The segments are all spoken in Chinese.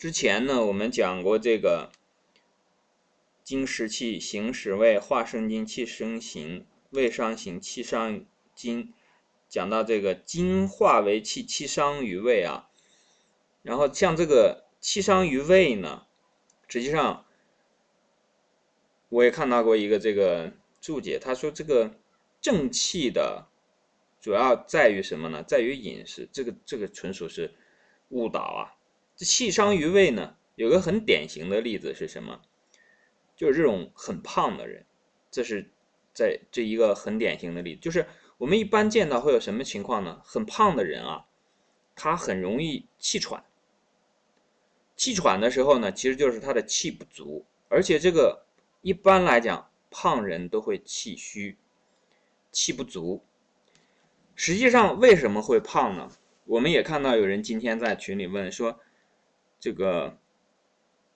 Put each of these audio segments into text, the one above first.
之前呢，我们讲过这个金食气，形食味，化生金，气生形，味伤形，气伤金。讲到这个金化为气，气伤于胃啊。然后像这个气伤于胃呢，实际上我也看到过一个这个注解，他说这个正气的主要在于什么呢？在于饮食。这个这个纯属是误导啊。这气伤于胃呢，有个很典型的例子是什么？就是这种很胖的人，这是在这一个很典型的例子。就是我们一般见到会有什么情况呢？很胖的人啊，他很容易气喘。气喘的时候呢，其实就是他的气不足，而且这个一般来讲，胖人都会气虚、气不足。实际上为什么会胖呢？我们也看到有人今天在群里问说。这个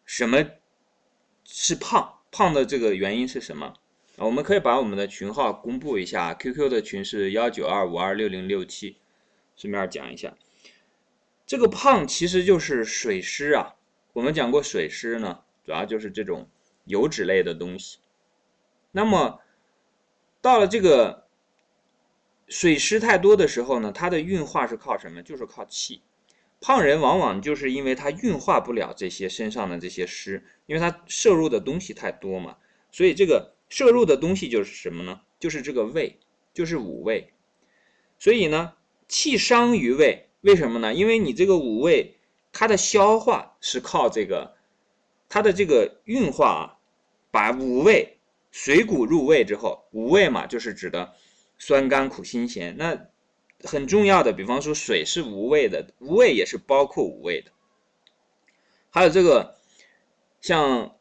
什么是胖？胖的这个原因是什么？我们可以把我们的群号公布一下，QQ 的群是幺九二五二六零六七，顺便讲一下，这个胖其实就是水湿啊。我们讲过水湿呢，主要就是这种油脂类的东西。那么到了这个水湿太多的时候呢，它的运化是靠什么？就是靠气。胖人往往就是因为他运化不了这些身上的这些湿，因为他摄入的东西太多嘛，所以这个摄入的东西就是什么呢？就是这个胃，就是五味。所以呢，气伤于胃，为什么呢？因为你这个五味，它的消化是靠这个，它的这个运化啊，把五味水谷入胃之后，五味嘛，就是指的酸甘苦辛咸，那。很重要的，比方说水是无味的，无味也是包括五味的。还有这个像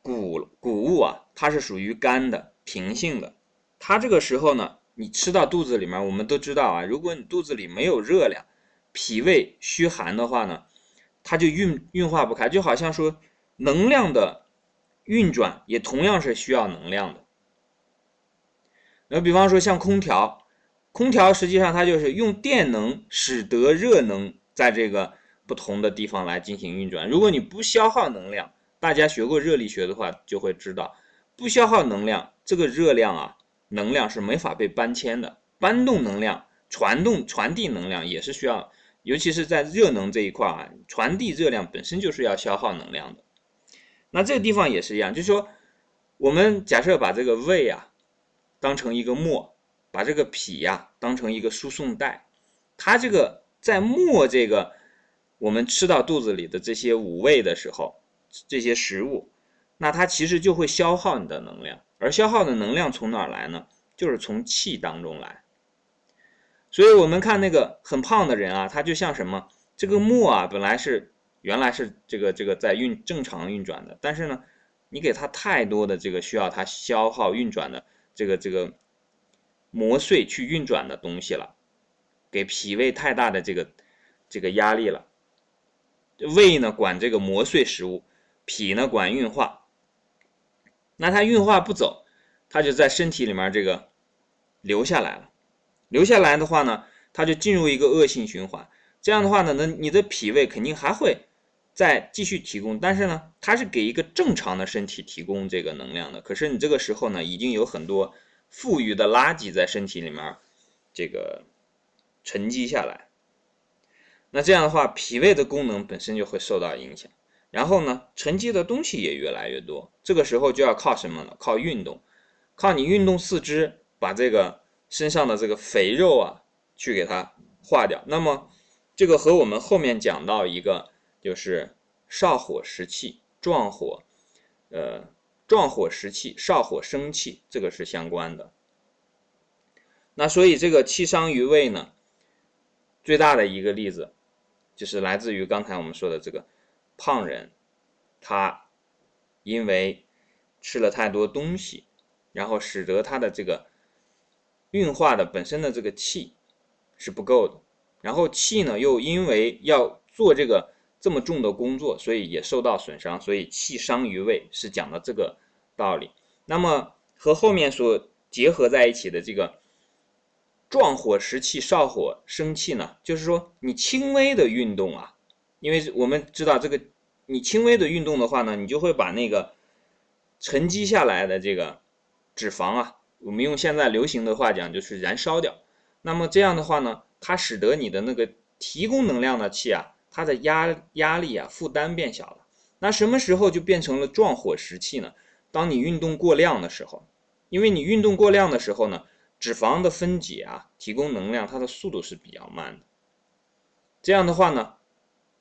谷谷物啊，它是属于干的、平性的。它这个时候呢，你吃到肚子里面，我们都知道啊，如果你肚子里没有热量，脾胃虚寒的话呢，它就运运化不开。就好像说能量的运转也同样是需要能量的。那比方说像空调。空调实际上它就是用电能使得热能在这个不同的地方来进行运转。如果你不消耗能量，大家学过热力学的话就会知道，不消耗能量，这个热量啊，能量是没法被搬迁的。搬动能量、传动、传递能量也是需要，尤其是在热能这一块啊，传递热量本身就是要消耗能量的。那这个地方也是一样，就是说，我们假设把这个胃啊当成一个磨。把这个脾呀当成一个输送带，它这个在末这个我们吃到肚子里的这些五味的时候，这些食物，那它其实就会消耗你的能量，而消耗的能量从哪儿来呢？就是从气当中来。所以我们看那个很胖的人啊，他就像什么？这个磨啊，本来是原来是这个这个在运正常运转的，但是呢，你给他太多的这个需要它消耗运转的这个这个。磨碎去运转的东西了，给脾胃太大的这个这个压力了。胃呢管这个磨碎食物，脾呢管运化。那它运化不走，它就在身体里面这个留下来了。留下来的话呢，它就进入一个恶性循环。这样的话呢，那你的脾胃肯定还会再继续提供，但是呢，它是给一个正常的身体提供这个能量的。可是你这个时候呢，已经有很多。富余的垃圾在身体里面，这个沉积下来，那这样的话，脾胃的功能本身就会受到影响。然后呢，沉积的东西也越来越多。这个时候就要靠什么呢？靠运动，靠你运动四肢，把这个身上的这个肥肉啊，去给它化掉。那么，这个和我们后面讲到一个，就是少火食气，壮火，呃。壮火食气，少火生气，这个是相关的。那所以这个气伤于胃呢，最大的一个例子，就是来自于刚才我们说的这个胖人，他因为吃了太多东西，然后使得他的这个运化的本身的这个气是不够的，然后气呢又因为要做这个。这么重的工作，所以也受到损伤，所以气伤于胃是讲的这个道理。那么和后面所结合在一起的这个壮火食气，少火生气呢，就是说你轻微的运动啊，因为我们知道这个，你轻微的运动的话呢，你就会把那个沉积下来的这个脂肪啊，我们用现在流行的话讲就是燃烧掉。那么这样的话呢，它使得你的那个提供能量的气啊，它的压压力啊负担变小了。那什么时候就变成了壮火时气呢？当你运动过量的时候，因为你运动过量的时候呢，脂肪的分解啊，提供能量，它的速度是比较慢的。这样的话呢，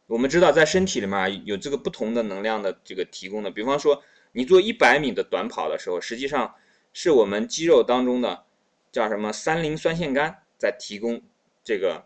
我们知道在身体里面有这个不同的能量的这个提供的。比方说，你做一百米的短跑的时候，实际上是我们肌肉当中的叫什么三磷酸腺苷在提供这个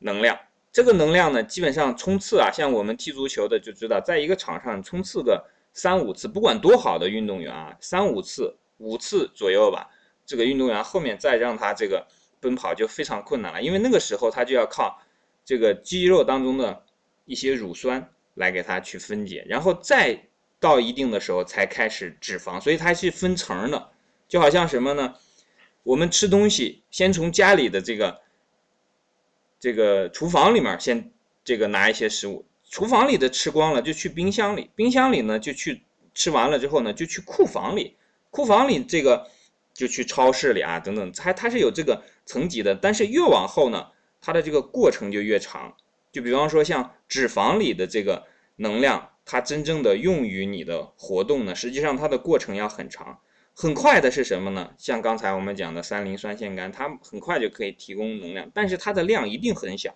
能量。这个能量呢，基本上冲刺啊，像我们踢足球的就知道，在一个场上冲刺个三五次，不管多好的运动员啊，三五次、五次左右吧，这个运动员后面再让他这个奔跑就非常困难了，因为那个时候他就要靠这个肌肉当中的一些乳酸来给他去分解，然后再到一定的时候才开始脂肪，所以它是分层的，就好像什么呢？我们吃东西先从家里的这个。这个厨房里面先这个拿一些食物，厨房里的吃光了就去冰箱里，冰箱里呢就去吃完了之后呢就去库房里，库房里这个就去超市里啊等等，它它是有这个层级的，但是越往后呢，它的这个过程就越长。就比方说像脂肪里的这个能量，它真正的用于你的活动呢，实际上它的过程要很长。很快的是什么呢？像刚才我们讲的三磷酸腺苷，它很快就可以提供能量，但是它的量一定很小。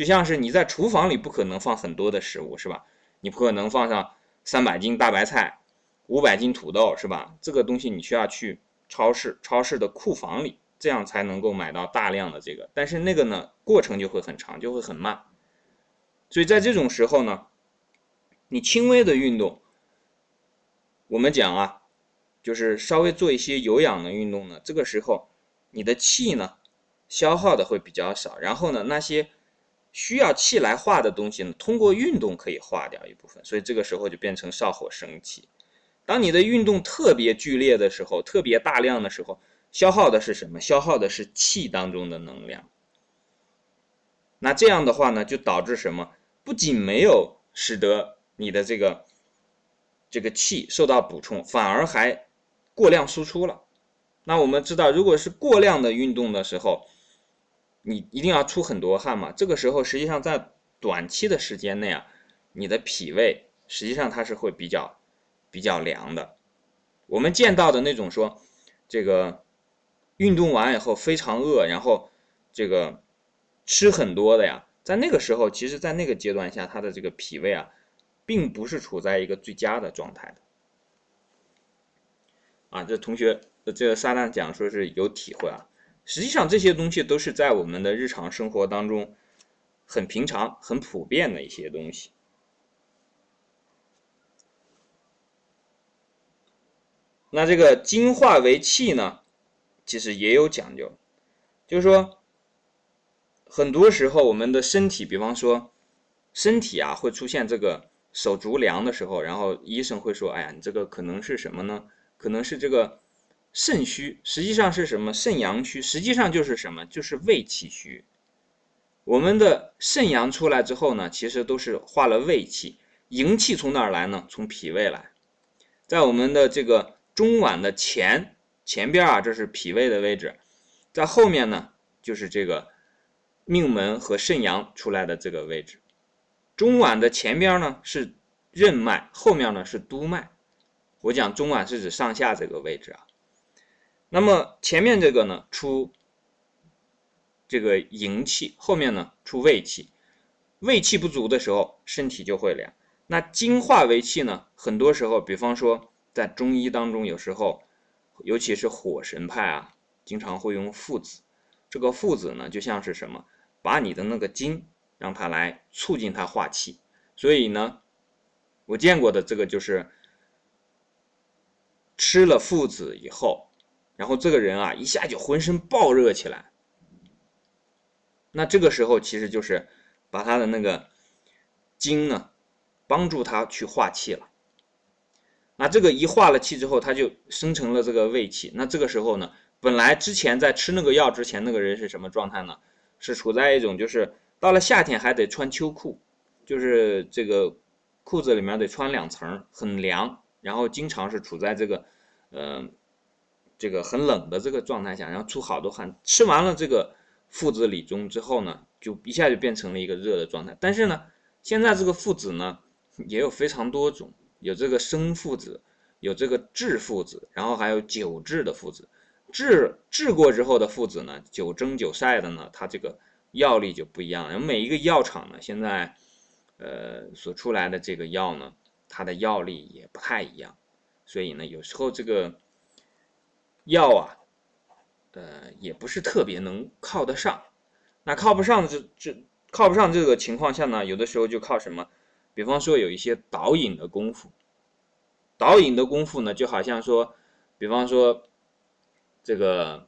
就像是你在厨房里不可能放很多的食物，是吧？你不可能放上三百斤大白菜，五百斤土豆，是吧？这个东西你需要去超市，超市的库房里，这样才能够买到大量的这个。但是那个呢，过程就会很长，就会很慢。所以在这种时候呢，你轻微的运动，我们讲啊。就是稍微做一些有氧的运动呢，这个时候你的气呢消耗的会比较少，然后呢那些需要气来化的东西呢，通过运动可以化掉一部分，所以这个时候就变成少火生气。当你的运动特别剧烈的时候，特别大量的时候，消耗的是什么？消耗的是气当中的能量。那这样的话呢，就导致什么？不仅没有使得你的这个这个气受到补充，反而还。过量输出了，那我们知道，如果是过量的运动的时候，你一定要出很多汗嘛。这个时候，实际上在短期的时间内啊，你的脾胃实际上它是会比较比较凉的。我们见到的那种说，这个运动完以后非常饿，然后这个吃很多的呀，在那个时候，其实，在那个阶段下，他的这个脾胃啊，并不是处在一个最佳的状态的。啊，这同学，这个撒旦讲说是有体会啊。实际上这些东西都是在我们的日常生活当中很平常、很普遍的一些东西。那这个精化为气呢，其实也有讲究，就是说，很多时候我们的身体，比方说身体啊，会出现这个手足凉的时候，然后医生会说：“哎呀，你这个可能是什么呢？”可能是这个肾虚，实际上是什么？肾阳虚，实际上就是什么？就是胃气虚。我们的肾阳出来之后呢，其实都是化了胃气，营气从哪儿来呢？从脾胃来。在我们的这个中脘的前前边啊，这是脾胃的位置，在后面呢，就是这个命门和肾阳出来的这个位置。中脘的前边呢是任脉，后面呢是督脉。我讲中脘是指上下这个位置啊，那么前面这个呢出这个营气，后面呢出胃气，胃气不足的时候，身体就会凉。那精化为气呢，很多时候，比方说在中医当中，有时候尤其是火神派啊，经常会用附子。这个附子呢，就像是什么，把你的那个精让它来促进它化气。所以呢，我见过的这个就是。吃了附子以后，然后这个人啊一下就浑身暴热起来。那这个时候其实就是把他的那个精呢，帮助他去化气了。那这个一化了气之后，他就生成了这个胃气。那这个时候呢，本来之前在吃那个药之前，那个人是什么状态呢？是处在一种就是到了夏天还得穿秋裤，就是这个裤子里面得穿两层，很凉，然后经常是处在这个，嗯，这个很冷的这个状态下，然后出好多汗。吃完了这个附子理中之后呢，就一下就变成了一个热的状态。但是呢，现在这个附子呢也有非常多种，有这个生附子，有这个制附子，然后还有久制的附子。制制过之后的附子呢，久蒸久晒的呢，它这个药力就不一样。然后每一个药厂呢，现在呃所出来的这个药呢，它的药力也不太一样。所以呢，有时候这个药啊，呃，也不是特别能靠得上。那靠不上这这靠不上这个情况下呢，有的时候就靠什么？比方说有一些导引的功夫，导引的功夫呢，就好像说，比方说。这个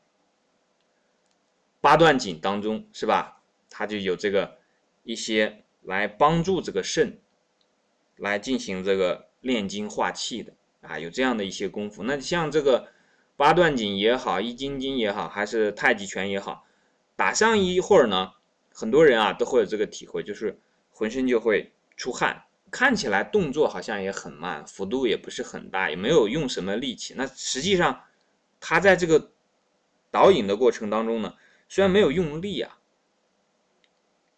八段锦当中是吧？它就有这个一些来帮助这个肾来进行这个炼精化气的啊，有这样的一些功夫。那像这个八段锦也好，易筋经也好，还是太极拳也好，打上一会儿呢，很多人啊都会有这个体会，就是浑身就会出汗，看起来动作好像也很慢，幅度也不是很大，也没有用什么力气。那实际上。他在这个导引的过程当中呢，虽然没有用力啊，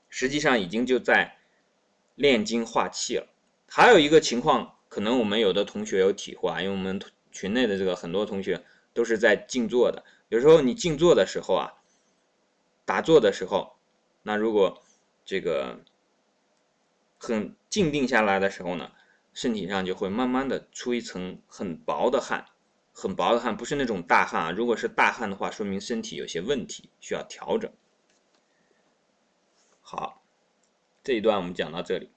实际上已经就在炼精化气了。还有一个情况，可能我们有的同学有体会啊，因为我们群内的这个很多同学都是在静坐的。有时候你静坐的时候啊，打坐的时候，那如果这个很静定下来的时候呢，身体上就会慢慢的出一层很薄的汗。很薄的汗，不是那种大汗啊。如果是大汗的话，说明身体有些问题，需要调整。好，这一段我们讲到这里。